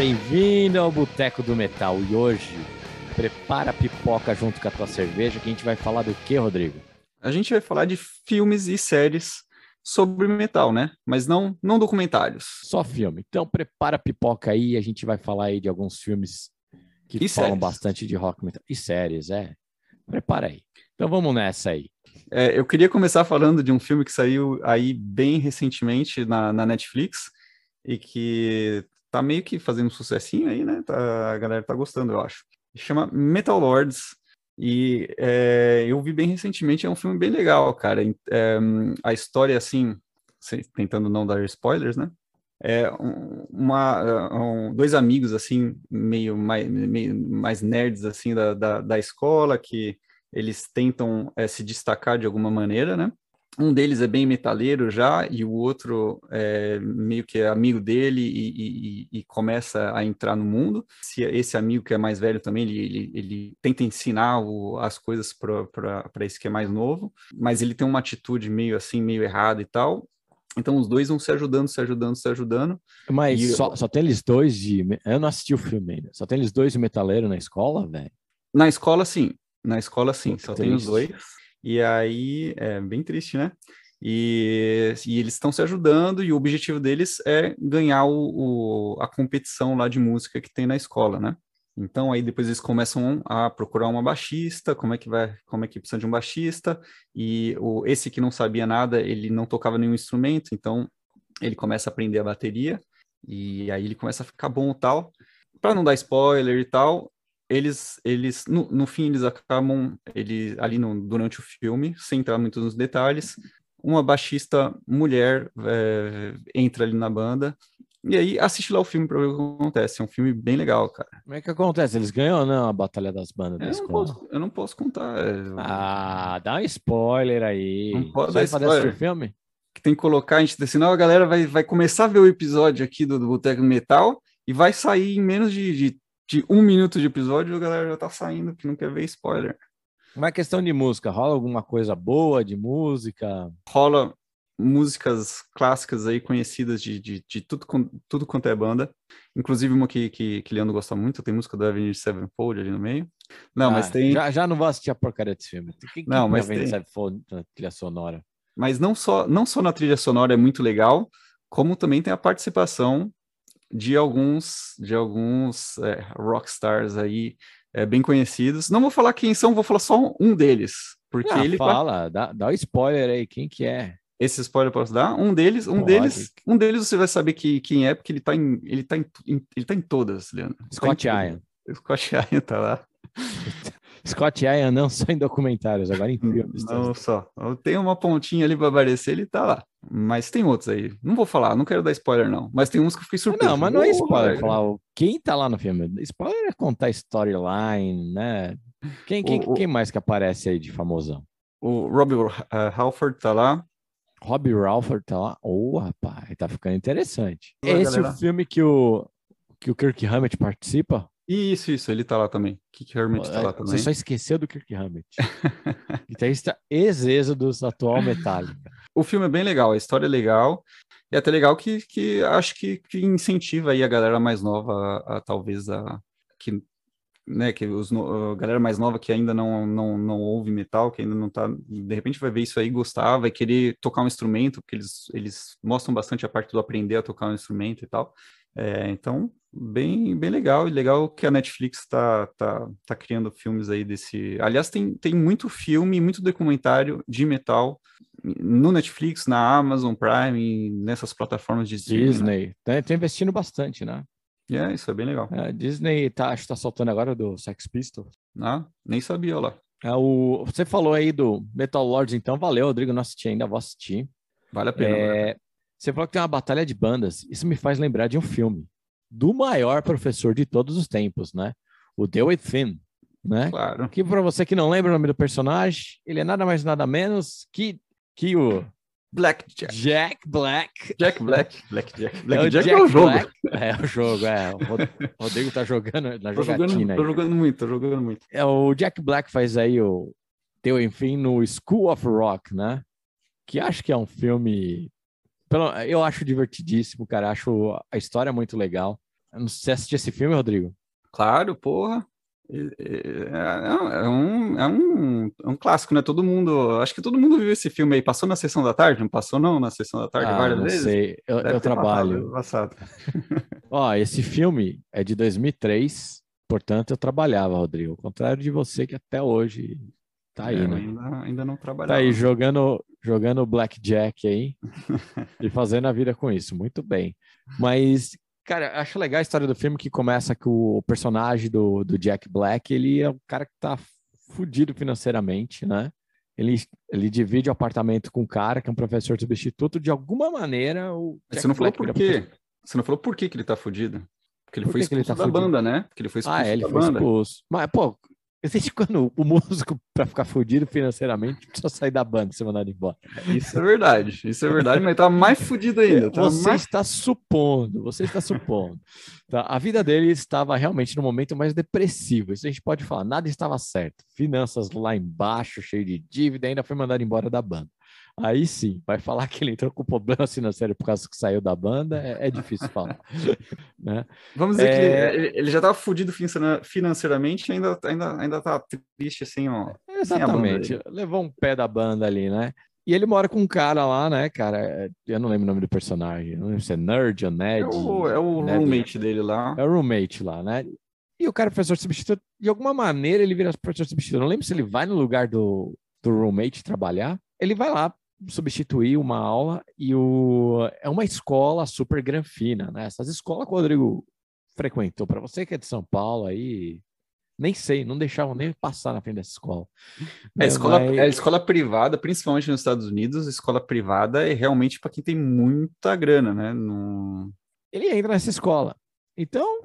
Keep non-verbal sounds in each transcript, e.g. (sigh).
bem-vindo ao Boteco do Metal. E hoje, prepara a pipoca junto com a tua cerveja, que a gente vai falar do que, Rodrigo? A gente vai falar de filmes e séries sobre metal, né? Mas não, não documentários. Só filme. Então prepara a pipoca aí, a gente vai falar aí de alguns filmes que E falam séries. bastante de rock metal. E séries, é. Prepara aí. Então vamos nessa aí. É, eu queria começar falando de um filme que saiu aí bem recentemente na, na Netflix e que tá meio que fazendo um sucessinho aí, né? Tá- a galera tá gostando, eu acho. Chama Metal Lords e é, eu vi bem recentemente, é um filme bem legal, cara. É, a história, assim, tentando não dar spoilers, né? É um- uma, um- dois amigos, assim, meio mais, meio mais nerds, assim, da, da, da escola, que eles tentam eh, se destacar de alguma maneira, né? Um deles é bem metaleiro já, e o outro é meio que é amigo dele e, e- e- começa a entrar no mundo. Se esse amigo que é mais velho também, ele, ele, ele tenta ensinar o- as coisas para esse que é mais novo, mas ele tem uma atitude meio assim, meio errada e tal. Então os dois vão se ajudando, se ajudando, se ajudando. Mas E só, só tem eles dois de. Eu não assisti o filme ainda. Só tem eles dois de metaleiro na escola, velho. Na escola, sim. Na escola, sim. Só tem os dois. E aí, é bem triste, né? E, e eles estão se ajudando e o objetivo deles é ganhar o, o- a competição lá de música que tem na escola, né? Então aí depois eles começam a procurar uma baixista, como é que vai, como é que precisa de um baixista, e o, esse que não sabia nada, ele não tocava nenhum instrumento, então ele começa a aprender a bateria, e aí ele começa a ficar bom tal. Para não dar spoiler e tal, eles, eles no, no fim, eles acabam, ele, ali no, durante o filme, sem entrar muito nos detalhes, uma baixista mulher é, entra ali na banda, e aí assiste lá o filme para ver o que acontece. É um filme bem legal, cara. Como é que acontece? Eles ganham ou não a Batalha das Bandas da Eu não escola? posso, eu não posso contar. é, Ah, dá um spoiler aí. Não pode dar spoiler. filme? que tem que colocar, a gente, senão a galera vai, vai começar a ver o episódio aqui do, do Boteco Metal e vai sair em menos de, de, de um minuto de episódio, a galera já tá saindo, que não quer ver spoiler. Uma questão de música, rola alguma coisa boa de música? rola músicas clássicas aí conhecidas de, de, de tudo, tudo quanto é banda. Inclusive uma que, que, que Leandro gosta muito, tem música do Avenged Sevenfold ali no meio. Não, mas Ah, tem. Já, já não vou assistir a porcaria desse filme. Que, Não, mas vem tem. Sabe, na trilha sonora. Mas não só, não só na trilha sonora é muito legal, como também tem a participação de alguns de alguns é, rockstars aí é, bem conhecidos. Não vou falar quem são, vou falar só um deles. Porque Ah, ele fala, dá, dá o spoiler aí, quem que é? Esse spoiler eu posso dar? Um deles, um deles, um deles você vai saber que, quem é, porque ele tá em, ele tá em, ele tá em todas, Leandro. Tá Scott todas. Ian. Scott Ian tá lá. (laughs) Scott Ian não só em documentários, agora em filmes. Não só. Tem uma pontinha ali para aparecer, ele tá lá. Mas tem outros aí. Não vou falar, não quero dar spoiler, não. Mas tem uns que eu fiquei surpreso. Não, mas não é spoiler falar quem tá lá no filme. Spoiler é contar storyline, né? Quem, quem, O- quem mais que aparece aí de famosão? O Robbie uh, Halford tá lá. Robbie Ralford tá lá. Ô, rapaz, tá ficando interessante. Olá, É esse galera. o filme que o, que o Kirk Hammett participa? Isso, isso, ele tá lá também. Kiki Hermit tá lá É, também. Você só esqueceu do Kirk Hammett. Guitarrista (laughs) ex-êxodos atual Metallica. O filme é bem legal, a história é legal. E é até legal que, que acho que, que incentiva aí a galera mais nova a, a talvez a que né, que os a galera mais nova que ainda não, não, não ouve metal, que ainda não tá, de repente vai ver isso aí, gostar, vai querer tocar um instrumento, porque eles, eles mostram bastante a parte do aprender a tocar um instrumento e tal. É, então, bem, bem legal, e legal que a Netflix tá, tá, tá criando filmes aí desse. Aliás, tem, tem muito filme, muito documentário de metal no Netflix, na Amazon Prime, nessas plataformas de né? Disney. Tá, tá investindo bastante, né? É, isso é bem legal. A Disney tá, acho que tá soltando agora do Sex Pistols. Ah, nem sabia lá. É o, você falou aí do Metal Lords, então valeu, Rodrigo. Não assisti ainda, vou assistir. Vale a pena. vale a pena. É, você falou que tem uma batalha de bandas. Isso me faz lembrar de um filme do maior professor de todos os tempos, né? O The Within, né? Claro. Que para você que não lembra o nome do personagem, ele é nada mais nada menos que, que o Black Jack. Jack Black. Jack Black. Black Jack. É Black o Jack Jack é o jogo. Black. É o jogo, é. O Rod- Rodrigo tá jogando na Tô jogatina jogando, aí. tô jogando muito, tô jogando muito. É, o Jack Black faz aí o teu enfim no School of Rock, né? Que acho que é um filme. Pelo- Eu acho divertidíssimo, cara. Acho a história muito legal. Se assistiu esse filme, Rodrigo. Claro, porra. É, é, um, é, um, é um clássico, né? Todo mundo, acho que todo mundo viu esse filme aí. Passou na sessão da tarde? Não passou não na sessão da tarde Ah, várias não vezes? sei. Eu, eu trabalho. Passado. (laughs) (laughs) Ó, esse filme é de 2003, portanto eu trabalhava, Rodrigo. Ao contrário de você que até hoje tá aí, É, né? ainda, ainda não Tá trabalhava. aí jogando, jogando blackjack aí (laughs) e fazendo a vida com isso. Muito bem. Mas, cara, acho legal a história do filme que começa com o personagem do, do Jack Black, ele é um cara que tá fudido financeiramente, né? Ele, ele divide o apartamento com um cara que é um professor substituto. De alguma maneira, o Jack Você não falou Black por vira quê? professor- Você não falou por que que ele tá fudido? Porque ele Por foi que que ele expulso tá da fudido? banda, né? Porque ele foi expulso Ah, é, ele da foi banda. expulso. Mas, pô, desde quando o músico, pra ficar fudido financeiramente, precisa sair da banda e ser mandado embora? Isso é verdade, isso é verdade, mas tá mais fudido ainda. Tá Você mais... está supondo, você está supondo. Tá? A vida dele estava realmente no momento mais depressivo. Isso a gente pode falar. Nada estava certo. Finanças lá embaixo, cheio de dívida, ainda foi mandado embora da banda. Aí sim, vai falar que ele entrou com problema financeiro por causa que saiu da banda, é, é difícil falar. (laughs) né? Vamos dizer É. que ele, ele já tava fudido financeira- financeiramente e ainda, ainda, ainda tá triste, assim, ó. Exatamente. Levou um pé da banda ali, né? E ele mora com um cara lá, né, cara? Eu não lembro o nome do personagem. Não lembro se é Nerd ou Ned. É o, é o Ned. roommate dele lá. É o roommate lá, né? E o cara é professor substituto, de alguma maneira ele vira professor substituto. Eu não lembro se ele vai no lugar do, do roommate trabalhar. Ele vai lá substituir uma aula e o, é uma escola super granfina, né? Essas escolas que o Rodrigo frequentou. Para você que é de São Paulo aí, nem sei, não deixavam nem passar na frente dessa escola. É, Né? escola, Mas- é escola privada, principalmente nos Estados Unidos, escola privada é realmente para quem tem muita grana, né? Não... ele entra nessa escola. Então,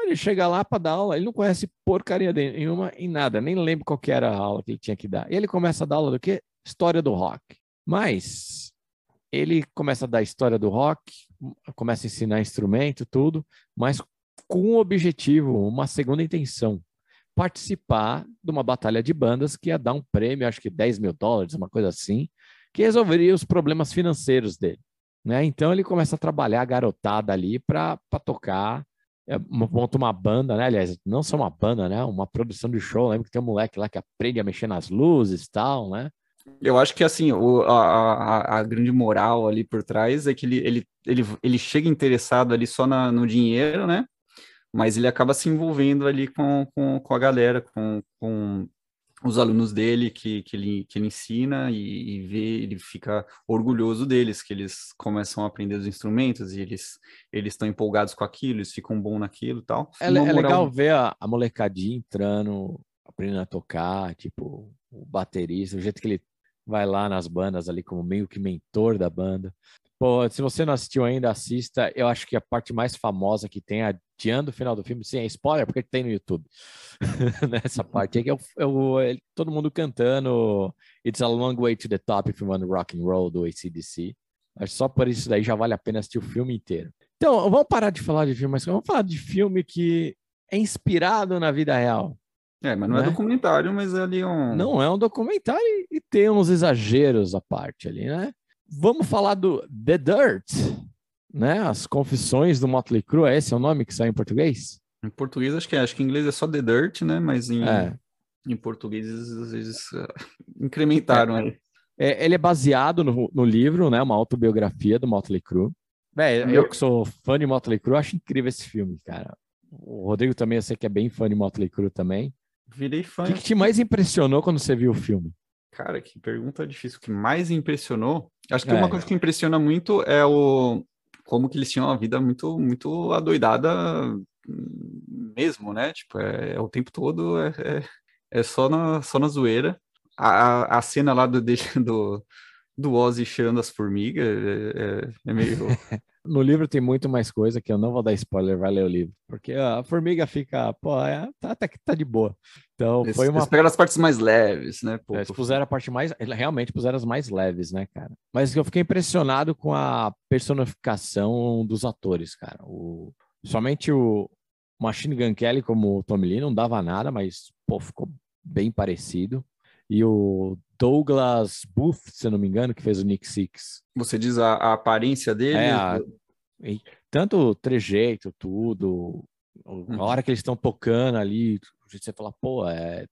ele chega lá para dar aula, ele não conhece porcaria nenhuma em nada, nem lembra qual que era a aula que ele tinha que dar. E ele começa a dar aula do quê? História do rock. Mas ele começa a dar história do rock, começa a ensinar instrumento, tudo, mas com um objetivo, uma segunda intenção. Participar de uma batalha de bandas que ia dar um prêmio, acho que 10 mil dólares, uma coisa assim, que resolveria os problemas financeiros dele né? Então ele começa a trabalhar a garotada ali para tocar, é, monta uma banda, né? Aliás, não só uma banda, né? Uma produção de show. Lembra que tem um moleque lá que aprende a mexer nas luzes e tal, né? Eu acho que assim, o, a, a, a grande moral ali por trás é que ele, ele, ele, ele chega interessado ali só na, no dinheiro, né? Mas ele acaba se envolvendo ali com, com, com a galera, com, com os alunos dele que, que, ele, que ele ensina e, e vê, ele fica orgulhoso deles, que eles começam a aprender os instrumentos e eles eles estão empolgados com aquilo, eles ficam bom naquilo tal. É, é moral- legal ver a, a molecadinha entrando, aprendendo a tocar, tipo, o baterista, o jeito que ele vai lá nas bandas ali como meio que mentor da banda. Pô, se você não assistiu ainda, assista. Eu acho que a parte mais famosa que tem, adiando o final do filme, sim, é spoiler, porque tem no YouTube. (laughs) Nessa parte aí, que é, o, é é todo mundo cantando It's a Long Way to the Top if you rock and roll do ACDC. Acho só por isso daí já vale a pena assistir o filme inteiro. Então, vamos parar de falar de filme, mas vamos falar de filme que é inspirado na vida real. É, mas não é né? documentário, mas é ali um. Não é um documentário e- tem uns exageros à parte ali, né? Vamos falar do The Dirt, né? As Confissões do Motley Crue, esse é o nome que sai em português? Em português, acho que é. Acho que em inglês é só The Dirt, né? Mas em, É. em português, às vezes, ah, (laughs) incrementaram aí. É, ele é baseado no, no livro, né? Uma autobiografia do Motley Crue. Véi, Meu- eu que sou fã de Motley Crue, acho incrível esse filme, cara. O Rodrigo também, eu sei que é bem fã de Motley Crue também. Virei fã. O que, que te mais impressionou quando você viu o filme? Cara, que pergunta difícil. O que mais impressionou? Acho que É. uma coisa que impressiona muito é o como que eles tinham uma vida muito, muito adoidada mesmo, né? Tipo, é, é o tempo todo é, é, é só na, só na zoeira. A, a- cena lá do, (laughs) do, do Ozzy cheirando as formigas é, é- é meio. (laughs) No livro tem muito mais coisa que eu não vou dar spoiler, vai ler o livro. Porque a formiga fica, pô, é, tá, até que tá de boa. Então Eles, foi uma. eles pegaram as partes mais leves, né? Pô, É, Eles puseram a parte mais. Realmente puseram as mais leves, né, cara? Mas eu fiquei impressionado com a personificação dos atores, cara. O, somente o Machine Gun Kelly, como o Tommy Lee, não dava nada, mas, pô, ficou bem parecido. E o Douglas Booth, se eu não me engano, que fez o Nick Six. Você diz a, a aparência dele? É, a- Tanto o trejeito, tudo, a Uhum. hora que eles estão tocando ali, você fala, pô, é,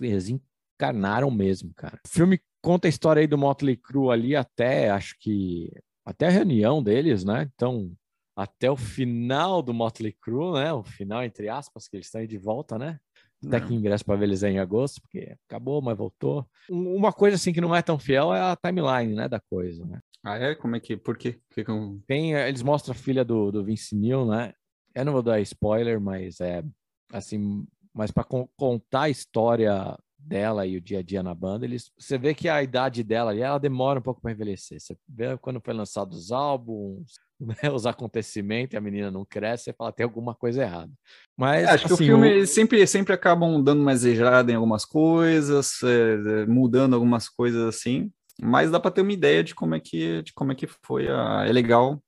eles encarnaram mesmo, cara. O filme conta a história aí do Motley Crue ali até, acho que, até a reunião deles, né? Então, até o final do Motley Crue, né? O final, entre aspas, que eles estão aí de volta, né? Até que ingresso para ver eles é em agosto, porque acabou, mas voltou. Um- Uma coisa assim que não é tão fiel é a timeline, né, da coisa, né? Ah, é? Como é que. Por quê? Que eu- Tem, eh, eles mostram a filha do, do Vince Neil, né? Eu não vou dar spoiler, mas é assim, mas para contar a história dela e o dia a dia na banda, eles, você vê que a idade dela ali, ela demora um pouco para envelhecer. Você vê quando foi lançado os álbuns, né, (laughs) os acontecimentos, e a menina não cresce, você fala tem alguma coisa errada. Mas É, Acho que o assim, filme eles sempre, sempre acabam dando uma exagerada em algumas coisas, é, é, mudando algumas coisas assim, mas dá para ter uma ideia de como é que, de como é que foi. A... É legal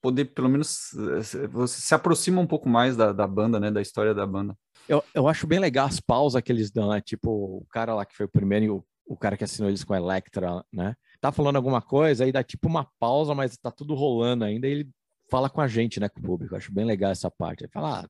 poder, pelo menos, é, se- você se aproxima um pouco mais da, da banda, né? Da história da banda. Eu, eu acho bem legal as pausas que eles dão, né? Tipo, o cara lá que foi o primeiro, e o, o cara que assinou eles com a Electra, né? Tá falando alguma coisa, aí dá tipo uma pausa, mas tá tudo rolando ainda, e ele fala com a gente, né? Com o público. Eu acho bem legal essa parte. Ele fala, ah,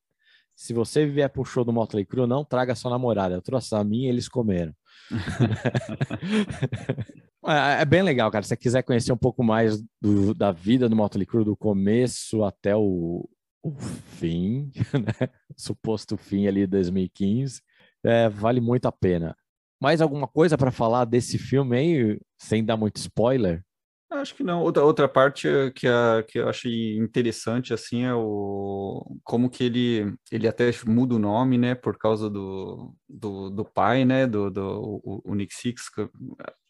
se você vier pro show do Motley Crue, não traga sua namorada. Eu trouxe a minha e eles comeram. (laughs) é, é bem legal, cara. Se você quiser conhecer um pouco mais do- da vida do Motley Crue, do começo até o, o fim, (laughs) né? suposto fim ali de 2015, é, vale muito a pena. Mais alguma coisa para falar desse filme aí, sem dar muito spoiler? Acho que não. Outra, outra parte que, a, que eu achei interessante, assim, é o como que ele, ele até muda o nome, né, por causa do, do, do pai, né, do, do o, o Nick Six,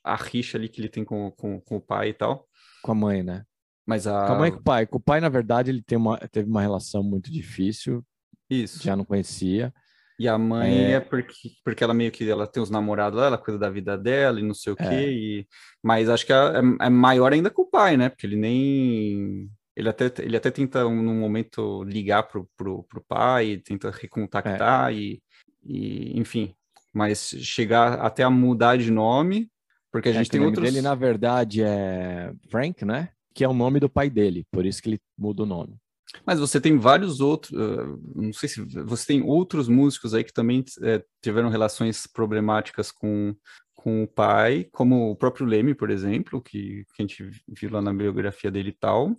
a rixa ali que ele tem com, com, com o pai e tal. Com a mãe, né? Mas a... Com a mãe e com o pai. Com o pai, na verdade, ele tem uma, teve uma relação muito difícil, Isso. já não conhecia. E a mãe É. é, porque, porque ela meio que ela tem os namorados lá, ela cuida da vida dela e não sei o quê. É. E, mas acho que é, é- é maior ainda com o pai, né? Porque ele nem. Ele até, ele até tenta, um, num momento, ligar pro, pro, pro pai, tenta recontactar e, e, enfim. Mas chegar até a mudar de nome, porque a É gente tem outros. dele, na verdade, é Frank, né? Que é o nome do pai dele, por isso que ele muda o nome. Mas você tem vários outros, eh, não sei se você tem outros músicos aí que também eh, tiveram relações problemáticas com, com o pai, como o próprio Leme, por exemplo, que, que a gente viu lá na biografia dele e tal,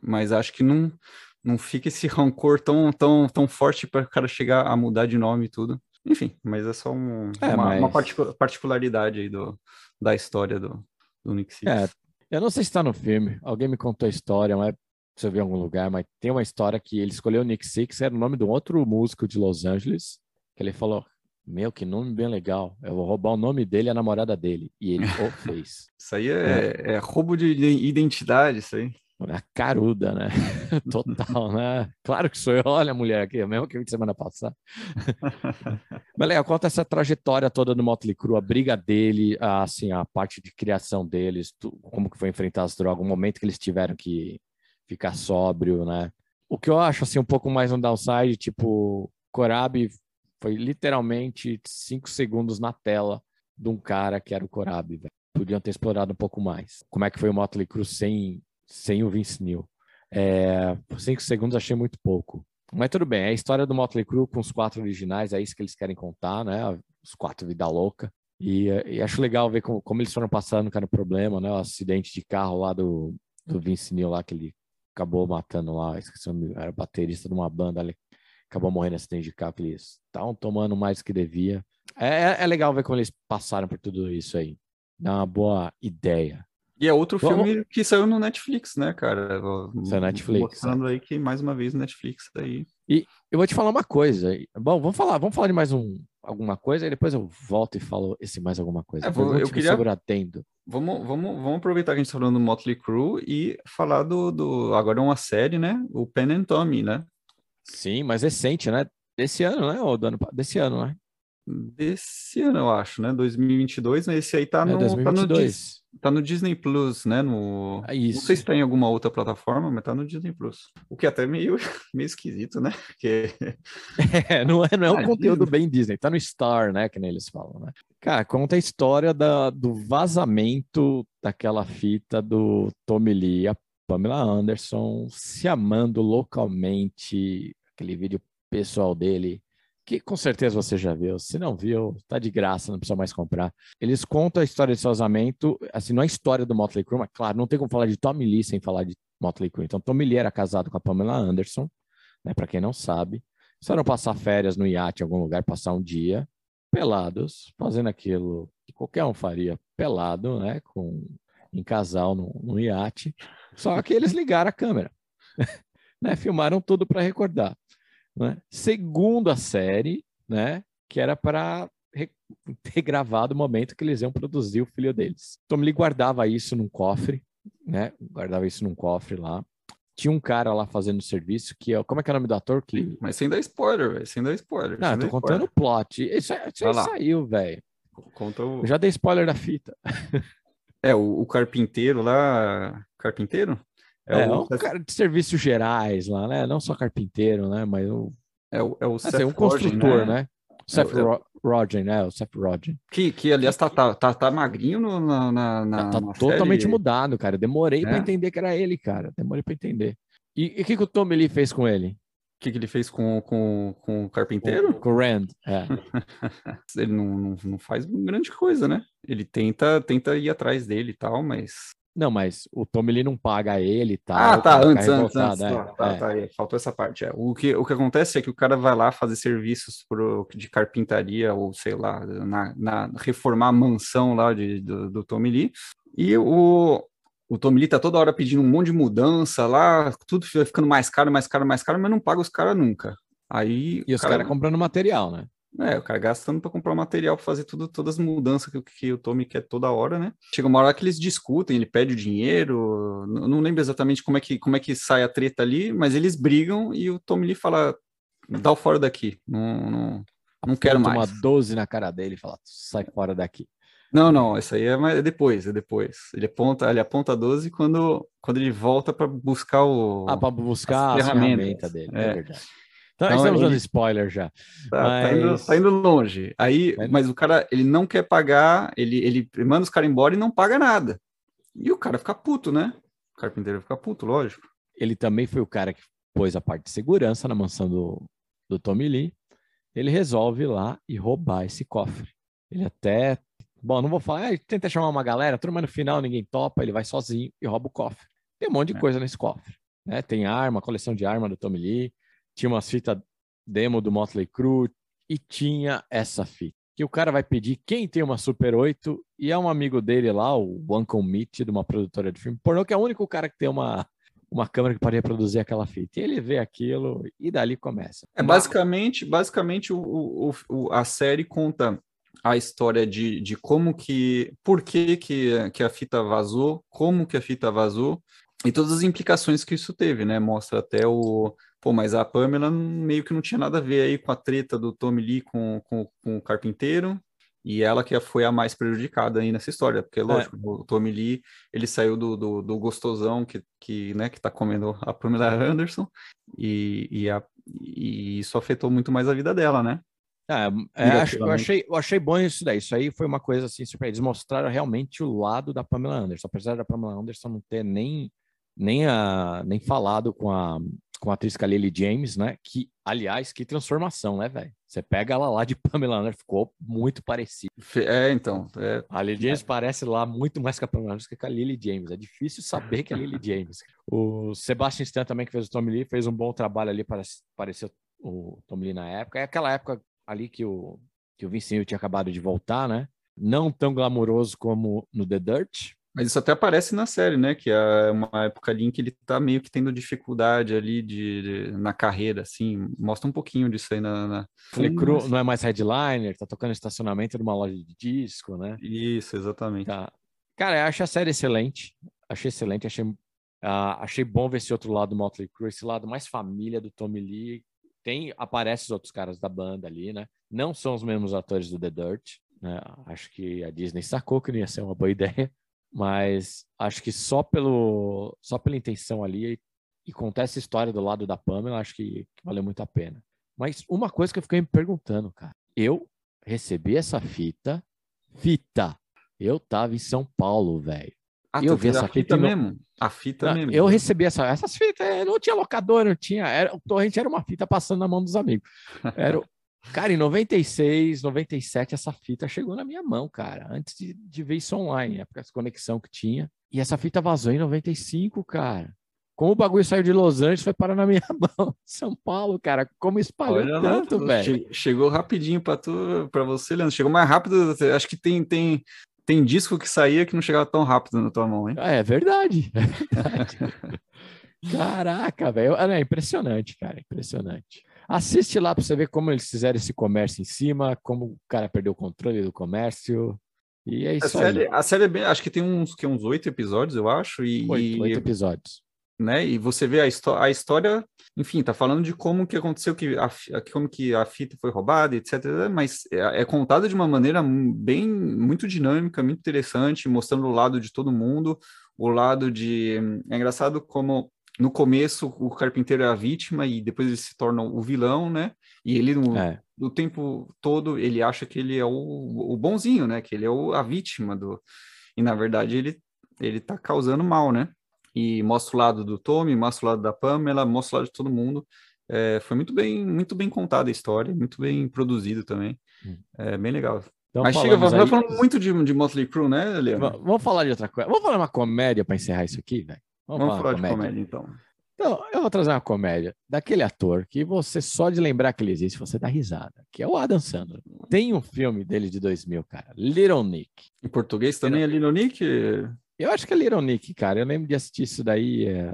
mas acho que não, não fica esse (laughs) rancor tão, tão, tão forte para o cara chegar a mudar de nome e tudo. Enfim, mas é só um- É, uma, uma mas- particu- particularidade aí do, da história do, do Nick Six. É, eu não sei se está no filme, alguém me contou a história, não é se eu vi em algum lugar, mas tem uma história que ele escolheu o Nick Six, era o nome de um outro músico de Los Angeles, que ele falou, meu, que nome bem legal, eu vou roubar o nome dele e a namorada dele, e ele o (laughs) fez. Isso aí é, é roubo de identidade, isso aí. É caruda, né? (laughs) Total, né? Claro que sou eu. Olha a mulher aqui, é mesmo que eu vi semana passada. (laughs) Mas legal, conta essa trajetória toda do Motley Crue, a briga dele, a, assim, a parte de criação deles, tu- como que foi enfrentar as drogas, o momento que eles tiveram que ficar sóbrio, né? O que eu acho, assim, um pouco mais um downside, tipo, Corabi foi literalmente cinco segundos na tela de um cara que era o Corabi, velho. Podiam ter explorado um pouco mais. Como é que foi o Motley Crue sem, sem o Vince Neil? É, cinco segundos achei muito pouco. Mas tudo bem, é a história do Motley Crue com os quatro originais, é isso que eles querem contar, né? Os quatro vida louca. E, e acho legal ver como, como eles foram passando, cara, o problema, né? O acidente de carro lá do, do Vince Neil lá, que ele acabou matando lá, esqueci era baterista de uma banda, ele acabou morrendo acidente de carro, que eles estavam tomando mais do que devia. É, é- é legal ver como eles passaram por tudo isso aí. Dá uma boa ideia. E é outro Vamos- filme que saiu no Netflix, né, cara? Saiu no Netflix, Mostrando aí que, mais uma vez, Netflix aí. Eu vou te falar uma coisa. Bom, vamos falar, vamos falar de mais um alguma coisa e depois eu volto e falo esse mais alguma coisa. É, vou- eu queria- sobre. Vamos, vamos, vamos aproveitar que a gente tá falando do Motley Crue e falar do, do... Agora é uma série, né? O Pen and Tommy, né? Sim, mas recente, né? Desse ano, né? Ou do ano, desse ano, né? Desse ano, eu acho, né? 2022, mas esse aí tá é no, tá no, 2022. tá no Disney Plus, né? No... É Não isso. sei se tá em alguma outra plataforma, mas tá no Disney Plus. O que é até meio, (laughs) meio esquisito, né? Porque (laughs) É, não é, não é um Ah, conteúdo Disney. bem Disney, tá no Star, né? Que nem eles falam, né? Cara, conta a história da, do vazamento daquela fita do Tommy Lee. A Pamela Anderson se amando loucamente, aquele vídeo pessoal dele, que com certeza você já viu. Se não viu, tá de graça, não precisa mais comprar. Eles contam a história de casamento, assim, não é a história do Motley Crue, mas claro, não tem como falar de Tommy Lee sem falar de Motley Crue. Então, Tommy Lee era casado com a Pamela Anderson, né, para quem não sabe. Foram passar férias no iate em algum lugar, passar um dia, pelados, fazendo aquilo que qualquer um faria pelado, né, com em casal no, no iate. Só que eles ligaram a câmera, (laughs) né? Filmaram tudo para recordar. Né? Segundo a série, né? Que era para (laughs) ter gravado o momento que eles iam produzir o filho deles. Tom Lee guardava isso num cofre, né? Guardava isso num cofre lá. Tinha um cara lá fazendo serviço que é. Como é que é o nome do ator? Que... Mas sem dar spoiler, velho. Sem dar spoiler. Não, eu tô contando o plot. Isso, isso aí saiu, velho. Conta o... já dei spoiler da fita. É, o, o carpinteiro lá. Carpinteiro? É, é o... um cara de serviços gerais lá, né? Não só carpinteiro, né? Mas o. É o, é o assim, um construtor, né? né? Seth é, é Rogen, né? O Seth Rogen. Que, que aliás, tá, tá, tá, tá magrinho no, na, na, Tá, tá totalmente série. mudado, cara. Demorei é. para entender que era ele, cara. Demorei para entender. E o que, que o Tom Lee fez com ele? O que, que ele fez com, com, com o carpinteiro? Com, com o Rand, é. (laughs) ele não, não, não faz grande coisa, né? Ele tenta, tenta ir atrás dele e tal, mas não, mas o Tommy Lee não paga ele e tal. Ah, tá, antes, antes, antes. É, tá, é. tá, faltou essa parte. É. O, que, o que acontece é que o cara vai lá fazer serviços pro, de carpintaria ou, sei lá, na, na reformar a mansão lá de, do, do Tommy Lee. E o, o Tommy Lee tá toda hora pedindo um monte de mudança lá, tudo ficando mais caro, mais caro, mais caro, mas não paga os caras nunca. Aí, e os caras cara comprando material, né? É, o cara gastando para comprar material para fazer tudo, todas as mudanças que, que o Tommy quer toda hora, né? Chega uma hora que eles discutem, ele pede o dinheiro, não, não lembro exatamente como é, que, como é que sai a treta ali, mas eles brigam e o Tommy lhe fala, dá o fora daqui, não, não, não quero mais. uma 12 na cara dele e fala, sai fora daqui. Não, não, isso aí é, mais, é depois, é depois. Ele aponta, ele aponta a 12 quando, quando ele volta para buscar o. Ah, para buscar a ferramenta dele, é, é verdade. Então, então estamos ele... dando spoiler já. Tá, mas... tá, indo, tá, indo, longe. Aí, é. mas o cara, ele não quer pagar, ele, ele manda os caras embora e não paga nada. E o cara fica puto, né? O carpinteiro fica puto, lógico. Ele também foi o cara que pôs a parte de segurança na mansão do, do Tommy Lee. Ele resolve ir lá e roubar esse cofre. Ele até. Bom, não vou falar, ah, tenta chamar uma galera, mas no final ninguém topa, ele vai sozinho e rouba o cofre. Tem um monte de é. coisa nesse cofre. Né? Tem arma, coleção de arma do Tommy Lee tinha umas fitas demo do Motley Crue e tinha essa fita. Que o cara vai pedir quem tem uma Super 8 e é um amigo dele lá, o Uncle Meat, de uma produtora de filme pornô, que é o único cara que tem uma, uma câmera que pode reproduzir aquela fita. E ele vê aquilo e dali começa. É basicamente, basicamente o, o, a série conta a história de, de como que, por que, que, que a fita vazou, como que a fita vazou e todas as implicações que isso teve, né? Mostra até o, Pô, mas a Pamela meio que não tinha nada a ver aí com a treta do Tommy Lee com, com, com o carpinteiro, e ela que foi a mais prejudicada aí nessa história, porque, é. lógico, é. o Tommy Lee, ele saiu do, do, do, gostosão que, que, né, que tá comendo a Pamela Anderson, e, e, a, e isso afetou muito mais a vida dela, né? É, é, eu, achei, eu achei bom isso daí. Isso aí foi uma coisa assim, super. Eles mostraram realmente o lado da Pamela Anderson, apesar da Pamela Anderson não ter nem, nem, a, nem falado com a, com a atriz Lily James, né? Que, aliás, que transformação, né, velho? Você pega ela lá de (laughs) Pamela Anderson, ficou muito parecido. É, então. É... A Lily James é. parece lá muito mais com a Pamela Anderson que com a Lily James. É difícil saber que é a Lily James. (laughs) O Sebastian Stan também, que fez o Tommy Lee, fez um bom trabalho ali para parecer o Tommy Lee na época. É aquela época ali que o, que o Vincinho tinha acabado de voltar, né? Não tão glamouroso como no The Dirt, mas isso até aparece na série, né? Que é uma época ali em que ele tá meio que tendo dificuldade ali de, de na carreira, assim. Mostra um pouquinho disso aí na. na... Cru não é mais headliner, tá tocando estacionamento de uma loja de disco, né? Isso, exatamente. Tá. Cara, eu acho a série excelente. Achei excelente, achei, uh, achei bom ver esse outro lado do Motley Crue, esse lado mais família do Tommy Lee. Tem, aparece os outros caras da banda ali, né? Não são os mesmos atores do The Dirt. Né? Acho que a Disney sacou que não ia ser uma boa (laughs) ideia. Mas acho que só pelo só pela intenção ali e, e contar essa história do lado da Pamela, acho que, que valeu muito a pena. Mas uma coisa que eu fiquei me perguntando, cara, eu recebi essa fita, fita. Eu tava em São Paulo, velho. Ah, eu vi essa a fita fita e não- mesmo? A fita Não, mesmo. eu recebi essa, essas fitas, não tinha locadora, não tinha, era, o torrent era uma fita passando na mão dos amigos. Era, cara, em 96, 97, essa fita chegou na minha mão, cara, antes de, de ver isso online, época de conexão que tinha. E essa fita vazou em 95, cara. Como o bagulho saiu de Los Angeles, foi parar na minha (laughs) mão. São Paulo, cara, como espalhou Olha lá, tanto, tu- velho. che- chegou rapidinho para tu, para você, Leandro. Chegou mais rápido. Acho que tem tem tem disco que saía que não chegava tão rápido na tua mão, hein? Ah, É verdade, (laughs) é verdade. Caraca, velho. É impressionante, cara. Impressionante. Assiste lá para você ver como eles fizeram esse comércio em cima, como o cara perdeu o controle do comércio. E é A isso série, aí. a série é bem, acho que tem uns que uns oito episódios, eu acho, e, Oito, oito episódios. né? E você vê a, a história, enfim, tá falando de como que aconteceu que a, como que a fita foi roubada, etc. Mas é, é contada de uma maneira bem muito dinâmica, muito interessante, mostrando o lado de todo mundo, o lado de é engraçado como no começo o carpinteiro é a vítima e depois ele se torna o vilão, né? E ele no, É, o tempo todo ele acha que ele é o, o bonzinho, né? Que ele é o, a vítima do. E na verdade ele ele tá causando mal, né? E mostra o lado do Tommy, mostra o lado da Pamela, mostra o lado de todo mundo. É, foi muito bem, muito bem contada a história, muito bem produzido também. Hum. É bem legal. então Mas chega, vai aí- falando muito de, de Motley Crue, né, Leandro? Va- Vamos falar de outra coisa. Vamos falar uma comédia para encerrar isso aqui, velho? Vamos, falar de uma comédia, então. Então, eu vou trazer uma comédia daquele ator que você só de lembrar que ele existe, você dá risada, que é o Adam Sandler. Tem um filme dele de 2000, cara, Little Nick. Em português também é Lino Nick? Eu acho que é Little Nick, cara. Eu lembro de assistir isso daí, é,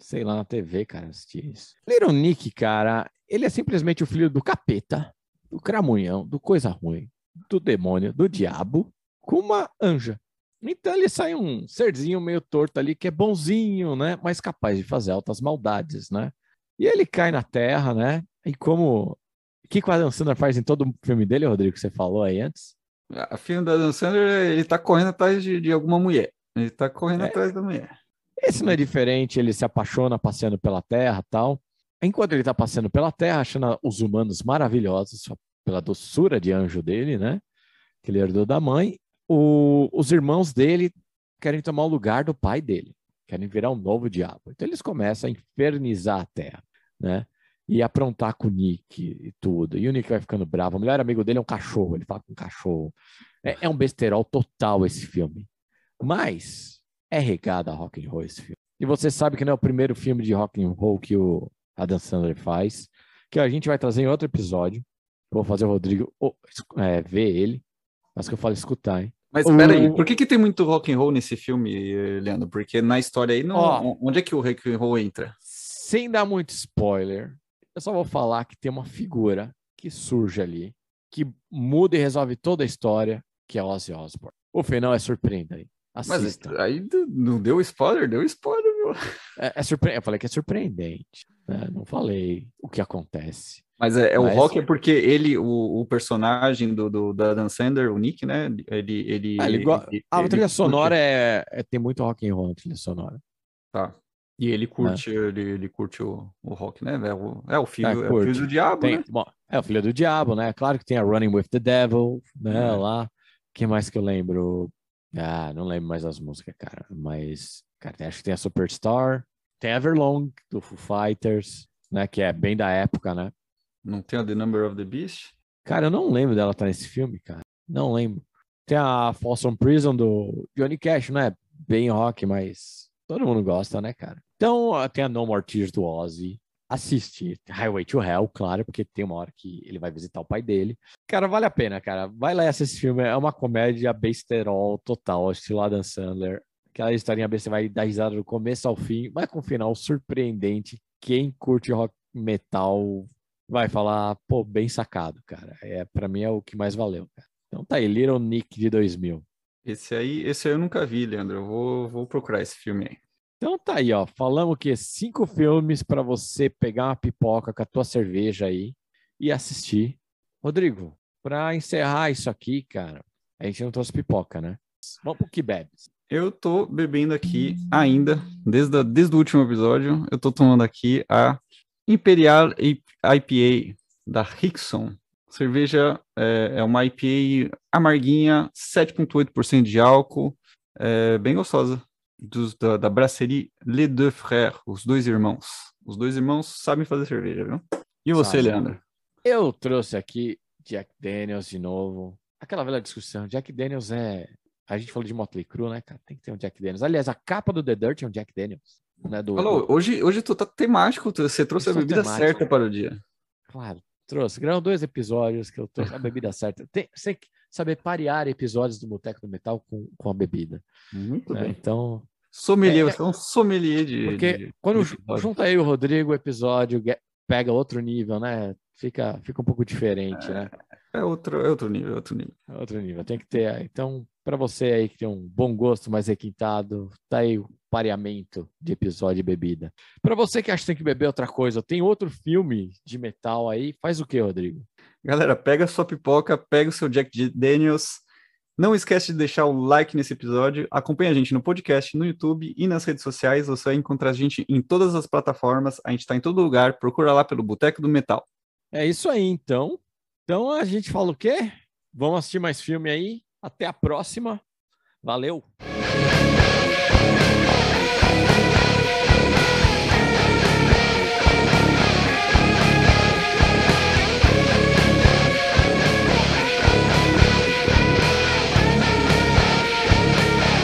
sei lá, na TV, cara, assistir isso. Little Nick, cara, ele é simplesmente o filho do capeta, do cramunhão, do coisa ruim, do demônio, do diabo, com uma anja. Então ele sai um serzinho meio torto ali, que é bonzinho, né? Mas capaz de fazer altas maldades, né? E ele cai na terra, né? E como... O que o Adam Sandler faz em todo o filme dele, Rodrigo, que você falou aí antes? A filha da Dan Sandler, ele tá correndo atrás de, de alguma mulher. Ele tá correndo É. atrás da mulher. Esse não é diferente, ele se apaixona passeando pela Terra tal. Enquanto ele está passeando pela Terra, achando os humanos maravilhosos, pela doçura de anjo dele, né? Que ele herdou da mãe, o- os irmãos dele querem tomar o lugar do pai dele, querem virar um novo diabo. Então eles começam a infernizar a Terra, né? E aprontar com o Nick e tudo. E o Nick vai ficando bravo. O melhor amigo dele é um cachorro, ele fala com um cachorro. É, é um besterol total esse filme. Mas é regado a rock and roll esse filme. E você sabe que não é o primeiro filme de rock and roll que o Adam Sandler faz, que a gente vai trazer em outro episódio. Vou fazer o Rodrigo é, ver ele, mas que eu falo escutar, hein? Mas espera aí, por que, que tem muito rock and roll nesse filme, Leandro? Porque na história aí, não, Ó. onde é que o rock and roll entra? Sem dar muito spoiler, eu só vou falar que tem uma figura que surge ali, que muda e resolve toda a história, que é Ozzy Osbourne. O final é surpreendente. Mas Assista. aí d- não deu spoiler? Deu spoiler, meu. É, é surpre... Eu falei que é surpreendente. né? Não falei o que acontece. Mas é, é o Mas- rock é porque ele, o, o personagem do, do da Dan Sander, o Nick, né? Ele, ele, Ah, ele go- ele- A ele trilha sonora é, é- tem muito rock and roll na trilha sonora. Tá. E ele curte, ele, ele curte o, o rock, né? É o, é o filho, Ah, é o filho do diabo, Tem, né? bom, é o filho do diabo, né? Claro que tem a Running with the Devil, né? É. Lá. que mais que eu lembro? Ah, não lembro mais as músicas, cara. Mas, cara, acho que tem a Superstar, tem Everlong do Foo Fighters, né? Que é bem da época, né? Não tem a The Number of the Beast? Cara, eu não lembro dela estar nesse filme, cara. Não lembro. Tem a Folsom Prison do Johnny Cash, né? Bem rock, mas todo mundo gosta, né, cara? Então, tem a No More Tears do Ozzy. Assiste Highway to Hell, claro, porque tem uma hora que ele vai visitar o pai dele. Cara, vale a pena, cara. Vai lá e assiste esse filme. É uma comédia besterol total, estilo Adam Sandler. Aquela historinha besta, você vai dar risada do começo ao fim, mas com um final surpreendente. Quem curte rock metal vai falar, pô, bem sacado, cara. É, para mim é o que mais valeu, cara. Então tá aí, Little Nick de 2000. Esse aí, esse aí eu nunca vi, Leandro. Eu vou, vou procurar esse filme aí. Então tá aí, ó. Falamos que cinco filmes para você pegar uma pipoca com a tua cerveja aí e assistir. Rodrigo, para encerrar isso aqui, cara, a gente não trouxe pipoca, né? Vamos pro que bebes. Eu tô bebendo aqui ainda, desde, a- desde o último episódio, eu tô tomando aqui a Imperial IPA da Rickson. Cerveja é, é uma IPA amarguinha, 7,8% de álcool, é bem gostosa. dos, da, da brasserie Les Deux Frères, os dois irmãos. Os dois irmãos sabem fazer cerveja, viu? E você, Sabe. Leandro? Eu trouxe aqui Jack Daniels de novo. Aquela velha discussão. Jack Daniels é. A gente falou de Motley Crue, né, cara? Tem que ter um Jack Daniels. Aliás, a capa do The Dirt é um Jack Daniels. Né, do, Alô, hoje, hoje tu tá temático, você trouxe a bebida temático. certa para o dia. Claro, trouxe. Grão dois episódios que eu com a bebida certa. Tem, você tem que saber parear episódios do Boteco do Metal com, com a bebida. Muito né? bem. Então, Sommelier, É, você é um sommelier de. porque de- quando de junta aí o Rodrigo, o episódio ge- pega outro nível, né? Fica, fica um pouco diferente, né? É outro, é outro nível, é outro nível. É Outro nível. Tem que ter. Então, para você aí que tem um bom gosto, mais requintado, tá aí pareamento de episódio e bebida. Para você que acha que tem que beber outra coisa, tem outro filme de metal aí, faz o que, Rodrigo? Galera, pega sua pipoca, pega o seu Jack Daniels. Não esquece de deixar o like nesse episódio. Acompanha a gente no podcast, no YouTube e nas redes sociais. Você vai encontrar a gente em todas as plataformas. A gente está em todo lugar. Procura lá pelo Boteco do Metal. É isso aí, então. Então a gente fala o quê? Vamos assistir mais filme aí. Até a próxima. Valeu!